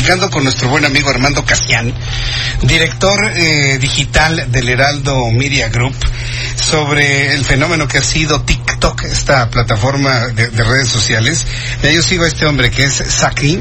Platicando con nuestro buen amigo Armando Casian, director eh, digital del Heraldo Media Group, sobre el fenómeno que ha sido TikTok, esta plataforma de, de redes sociales. Ya yo sigo a este hombre que es Saki,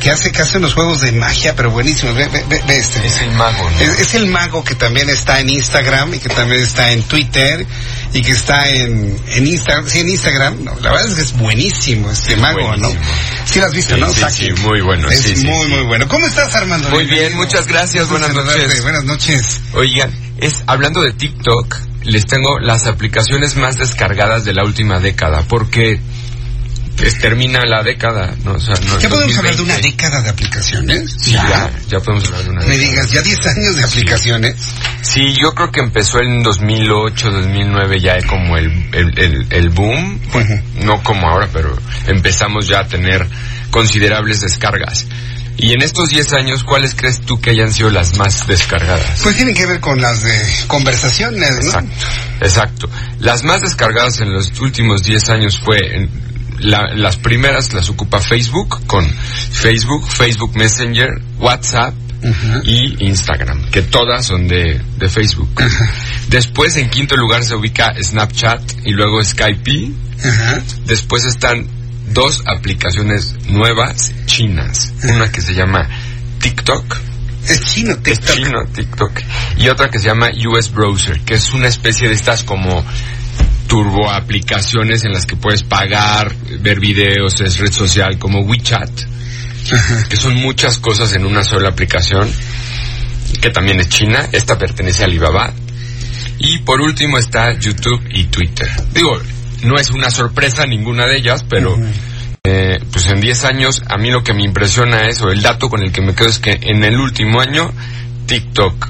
que hace, que hace unos juegos de magia, pero buenísimos. Ve, ve, ve, este. Es el mago, ¿no? Es, es el mago que también está en Instagram y que también está en Twitter y que está en, en Instagram. Sí, en Instagram. No, la verdad es que es buenísimo este Es mago, buenísimo. ¿no? Sí lo has visto, Sí, ¿no? sí, sí, muy bueno, Es sí, muy, sí. Muy bueno. ¿Cómo estás, Armando? Muy bien, Bienvenido. muchas gracias, buenas noches. Buenas noches. Oigan, es hablando de TikTok, les tengo las aplicaciones más descargadas de la última década, porque pues, termina la década, ¿no? O sea, no, ¿Ya podemos hablar de una 2020. década de aplicaciones? Sí, ya, ya podemos hablar de una Me década. digas, ya 10 años de aplicaciones. Sí, yo creo que empezó en 2008, 2009 ya como el, el, el, el boom, no como ahora, pero empezamos ya a tener considerables descargas. Y en estos 10 años, ¿cuáles crees tú que hayan sido las más descargadas? Pues tienen que ver con las de conversaciones, ¿no? Exacto, exacto. Las más descargadas en los últimos 10 años fue en la- las primeras las ocupa Facebook con Facebook, Facebook Messenger, WhatsApp y Instagram, que todas son de, de Facebook. Después en quinto lugar se ubica Snapchat y luego Skype. Después están dos aplicaciones nuevas chinas, una que se llama TikTok Es chino, es TikTok. chino, TikTok. Y otra que se llama US Browser, que es una especie de estas como turbo aplicaciones en las que puedes pagar, ver videos, es red social como WeChat, Ajá. que son muchas cosas en una sola aplicación, que también es china, esta pertenece a Alibaba. Y por último está YouTube y Twitter. Digo, no es una sorpresa ninguna de ellas, pero. Eh, pues en 10 años a mí lo que me impresiona es, o el dato con el que me quedo es que en el último año TikTok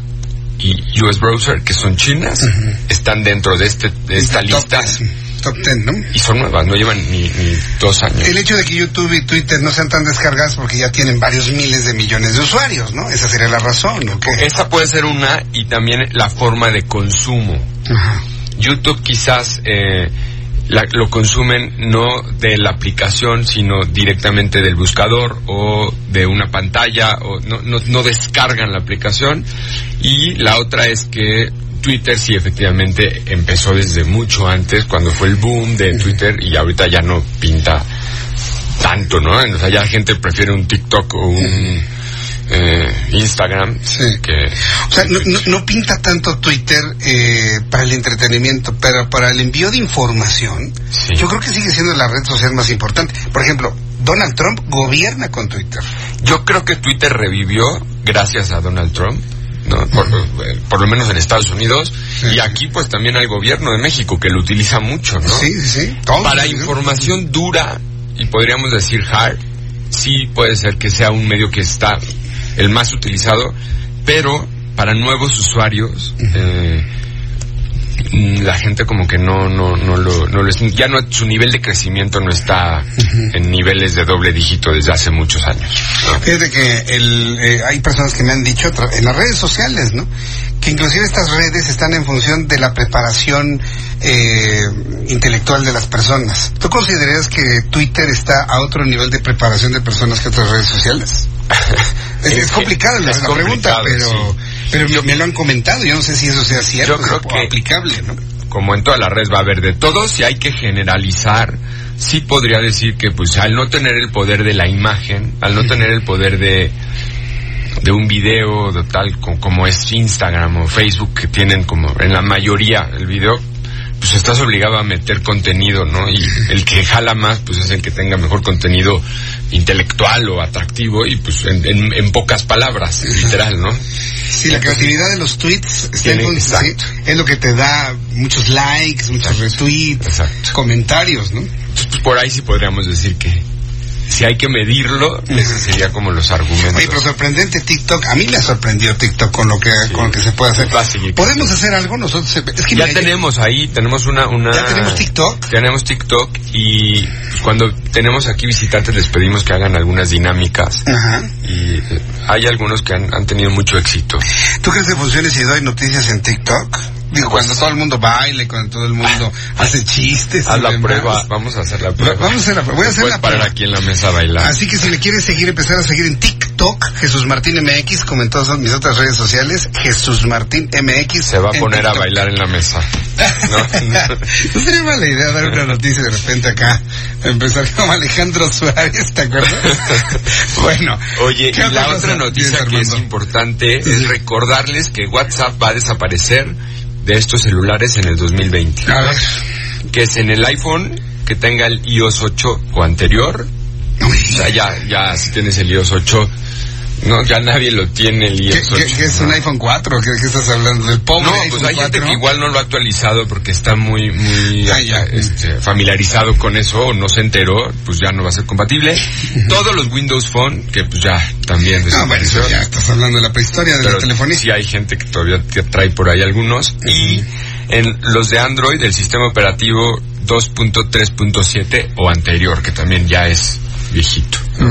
y US Browser, que son chinas, están dentro de, este, de esta Top lista ten, Top 10, ¿no? y son nuevas, no llevan ni, ni dos años. El hecho de que YouTube y Twitter no sean tan descargadas porque ya tienen varios miles de millones de usuarios, ¿no? Esa sería la razón, ¿no? Esa puede ser una y también la forma de consumo. Ajá. YouTube quizás eh, la- lo consumen no de la aplicación, sino directamente del buscador o de una pantalla, o no, no, no descargan la aplicación. Y la otra es que Twitter sí efectivamente empezó desde mucho antes, cuando fue el boom de Twitter y ahorita ya no pinta tanto, ¿no? O sea, ya la gente prefiere un TikTok o un eh, Instagram Sí. que... O sea, no, no- no pinta tanto Twitter eh, para el entretenimiento, pero para el envío de información, Sí. yo creo que sigue siendo la red social más importante. Por ejemplo, Donald Trump gobierna con Twitter. Yo creo que Twitter revivió gracias a Donald Trump, ¿no? Por, eh, por lo menos en Estados Unidos. Sí. Y aquí pues también hay gobierno de México que lo utiliza mucho, ¿no? Sí, sí, Para información dura y podríamos decir hard, sí puede ser que sea un medio que está el más utilizado, pero para nuevos usuarios eh, la gente como que no no no lo, no lo es- ya no su nivel de crecimiento no está en niveles de doble dígito desde hace muchos años. ¿no? Fíjate que el, eh, hay personas que me han dicho en las redes sociales, ¿no? Que inclusive estas redes están en función de la preparación eh, intelectual de las personas. ¿Tú consideras que Twitter está a otro nivel de preparación de personas que otras redes sociales? Complicada la, pregunta, pero, sí. pero me, me lo han comentado. Yo no sé si eso sea cierto Yo creo o que- aplicable, ¿no? como en toda la red va a haber de todo, si hay que generalizar, sí podría decir que pues al no tener el poder de la imagen, al no tener el poder de de un video de tal co- como es Instagram o Facebook que tienen como en la mayoría el video pues estás obligado a meter contenido, ¿no? Y el que jala más, pues es el que tenga mejor contenido intelectual o atractivo y pues en, en- en pocas palabras, literal, ¿no? Sí, la creatividad de los tweets está Tiene- en sí, es lo que te da muchos likes, muchos retweets, comentarios, ¿no? Entonces, pues por ahí sí podríamos decir que, si hay que medirlo, ese sería como los argumentos. Oye, pero sorprendente TikTok. A mí me ha sorprendido TikTok con lo que, con lo que se puede hacer. Podemos hacer algo nosotros. Es que ya mira, tenemos ahí, tenemos una, una... Ya tenemos TikTok. Tenemos TikTok y pues, cuando tenemos aquí visitantes les pedimos que hagan algunas dinámicas Ajá. y eh, hay algunos que han, han tenido mucho éxito. ¿Tú crees que funcione si doy noticias en TikTok? Digo, cuando todo el mundo baila y cuando todo el mundo hace chistes. Haz la demás. prueba, vamos a hacer la prueba. Vamos a hacer la prueba. Voy a hacer la parar prueba. aquí en la mesa a bailar. Así que si me quieres seguir, empezar a seguir en TikTok, Jesús Martín MX, como en todas mis otras redes sociales, Jesús Martín MX. Se va a poner a bailar en la mesa. No, sería mala idea dar una noticia de repente acá, empezar como Alejandro Suárez, ¿te acuerdas? bueno. Oye, ¿qué y la otra noticia que es importante es recordarles que WhatsApp va a desaparecer de estos celulares en el 2020. A ver. Que es en el iPhone que tenga el iOS 8 o anterior. O sea, ya, ya si tienes el iOS 8, no, ya nadie lo tiene el ¿Qué, iOS 8. qué- qué es un iPhone 4? ¿Qué, qué estás hablando? ¿Del pobre No, iPhone pues hay gente 4? que igual no lo ha actualizado porque está muy, muy Ah, ya. este, familiarizado con eso o no se enteró, pues ya no va a ser compatible. Todos los Windows Phone, que pues ya también desapareció. eso ya estás hablando de la prehistoria de la telefonía. sí hay gente que todavía te trae por ahí algunos. Y en los de Android, el sistema operativo 2.3.7 o anterior, que también ya es viejito. ¿no?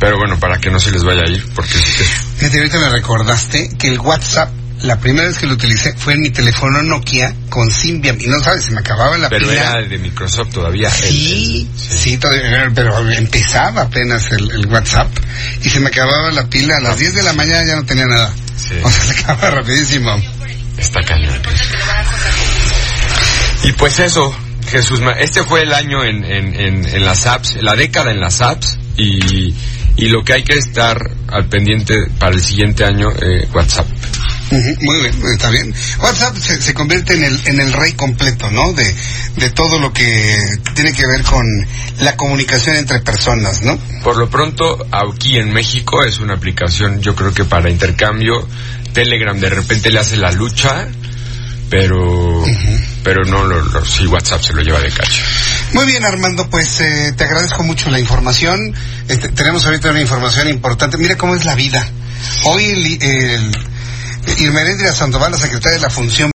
Pero bueno, para que no se les vaya a ir, porque Fíjate, ahorita me recordaste que el WhatsApp, la primera vez que lo utilicé fue en mi teléfono Nokia con Symbian. Y no sabes, se me acababa la pero pila. era de Microsoft todavía. Sí, el- el- sí, todavía, pero empezaba apenas el, el WhatsApp y se me acababa la pila a las 10 de la mañana ya no tenía nada. Sí. O sea, se acababa rapidísimo. Está cañón. Y pues eso, Jesús, este fue el año en, en, en, en las apps, la década en las apps y, y lo que hay que estar al pendiente para el siguiente año, eh, WhatsApp. Muy bien, está bien. WhatsApp se, se convierte en el, en el rey completo, ¿no? De, de todo lo que tiene que ver con la comunicación entre personas, ¿no? Por lo pronto, aquí en México es una aplicación, yo creo que para intercambio, Telegram de repente le hace la lucha, pero, pero no, lo, WhatsApp se lo lleva de cacho. Muy bien, Armando, pues eh, te agradezco mucho la información. Este, tenemos ahorita una información importante. Mira cómo es la vida. Hoy el, el Sandoval, la secretaria de la Función